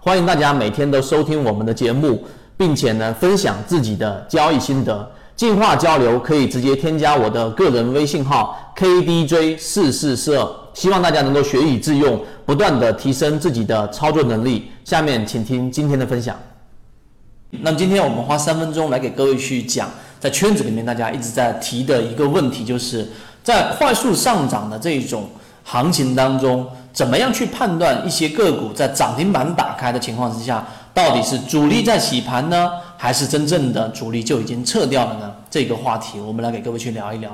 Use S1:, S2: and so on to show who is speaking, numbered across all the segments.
S1: 欢迎大家每天都收听我们的节目，并且呢分享自己的交易心得。进化交流可以直接添加我的个人微信号 kdj 四四四二，希望大家能够学以致用，不断的提升自己的操作能力。下面请听今天的分享。那么今天我们花三分钟来给各位去讲，在圈子里面大家一直在提的一个问题，就是在快速上涨的这一种行情当中。怎么样去判断一些个股在涨停板打开的情况之下，到底是主力在洗盘呢，还是真正的主力就已经撤掉了呢？这个话题我们来给各位去聊一聊。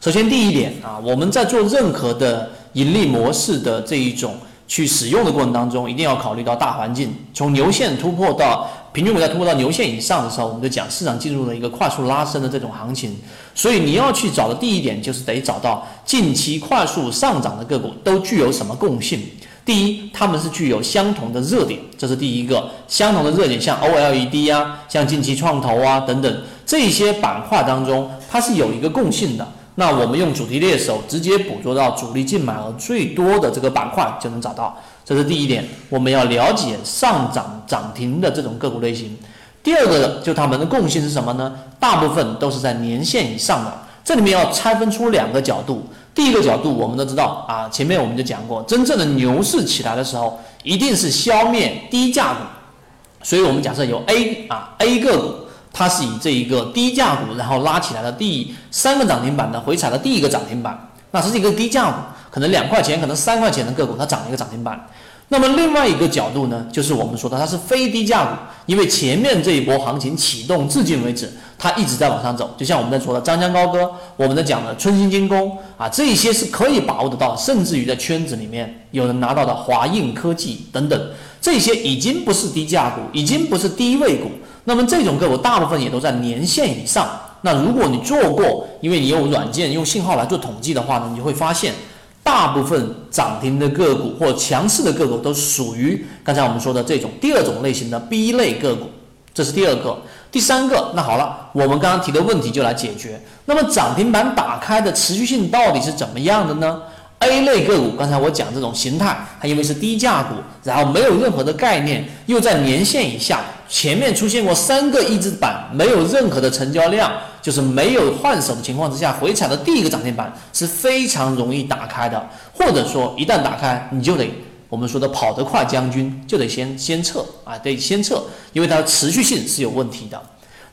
S1: 首先第一点啊，我们在做任何的盈利模式的这一种去使用的过程当中，一定要考虑到大环境，从牛线突破到。平均股价突破到牛线以上的时候，我们就讲市场进入了一个快速拉升的这种行情。所以你要去找的第一点就是得找到近期快速上涨的个股都具有什么共性。第一，它们是具有相同的热点，这是第一个相同的热点，像 OLED 啊，像近期创投啊等等这些板块当中，它是有一个共性的。那我们用主题猎手直接捕捉到主力净买额最多的这个板块，就能找到。这是第一点，我们要了解上涨涨停的这种个股类型。第二个，就它们的共性是什么呢？大部分都是在年线以上的。这里面要拆分出两个角度。第一个角度，我们都知道啊，前面我们就讲过，真正的牛市起来的时候，一定是消灭低价股。所以我们假设有 A 啊 A 个股，它是以这一个低价股，然后拉起来的第三个涨停板的回踩的第一个涨停板，那是一个低价股。可能两块钱，可能三块钱的个股，它涨了一个涨停板。那么另外一个角度呢，就是我们说的它是非低价股，因为前面这一波行情启动至今为止，它一直在往上走。就像我们在说的张江高歌，我们在讲的春兴精工啊，这些是可以把握得到，甚至于在圈子里面有人拿到的华映科技等等，这些已经不是低价股，已经不是低位股。那么这种个股大部分也都在年线以上。那如果你做过，因为你用软件用信号来做统计的话呢，你会发现。大部分涨停的个股或强势的个股都属于刚才我们说的这种第二种类型的 B 类个股，这是第二个。第三个，那好了，我们刚刚提的问题就来解决。那么涨停板打开的持续性到底是怎么样的呢？A 类个股，刚才我讲这种形态，它因为是低价股，然后没有任何的概念，又在年线以下，前面出现过三个一字板，没有任何的成交量。就是没有换手的情况之下，回踩的第一个涨停板是非常容易打开的，或者说一旦打开，你就得我们说的跑得快将军就得先先撤啊，得先撤，因为它持续性是有问题的。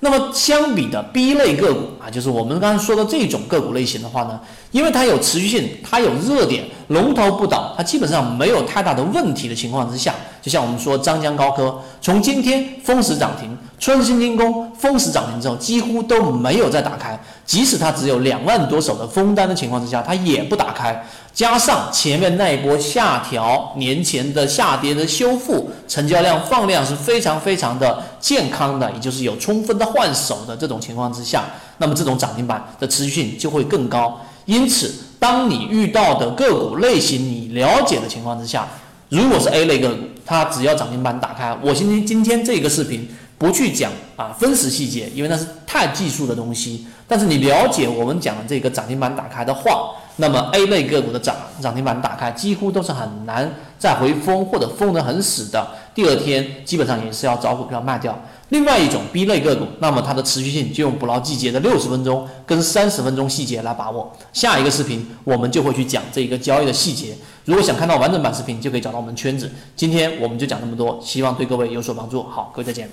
S1: 那么相比的 B 类个股啊，就是我们刚才说的这种个股类型的话呢，因为它有持续性，它有热点，龙头不倒，它基本上没有太大的问题的情况之下，就像我们说张江高科，从今天封死涨停，春兴精工封死涨停之后，几乎都没有再打开，即使它只有两万多手的封单的情况之下，它也不打开。加上前面那一波下调，年前的下跌的修复，成交量放量是非常非常的健康的，也就是有充分的换手的这种情况之下，那么这种涨停板的持续性就会更高。因此，当你遇到的个股类型你了解的情况之下，如果是 A 类个股，它只要涨停板打开，我今天今天这个视频不去讲啊分时细节，因为那是太技术的东西。但是你了解我们讲的这个涨停板打开的话，那么 A 类个股的涨涨停板打开，几乎都是很难再回封或者封得很死的。第二天基本上也是要找股票卖掉。另外一种 B 类个股，那么它的持续性就用捕捞季节的六十分钟跟三十分钟细节来把握。下一个视频我们就会去讲这一个交易的细节。如果想看到完整版视频，就可以找到我们圈子。今天我们就讲这么多，希望对各位有所帮助。好，各位再见。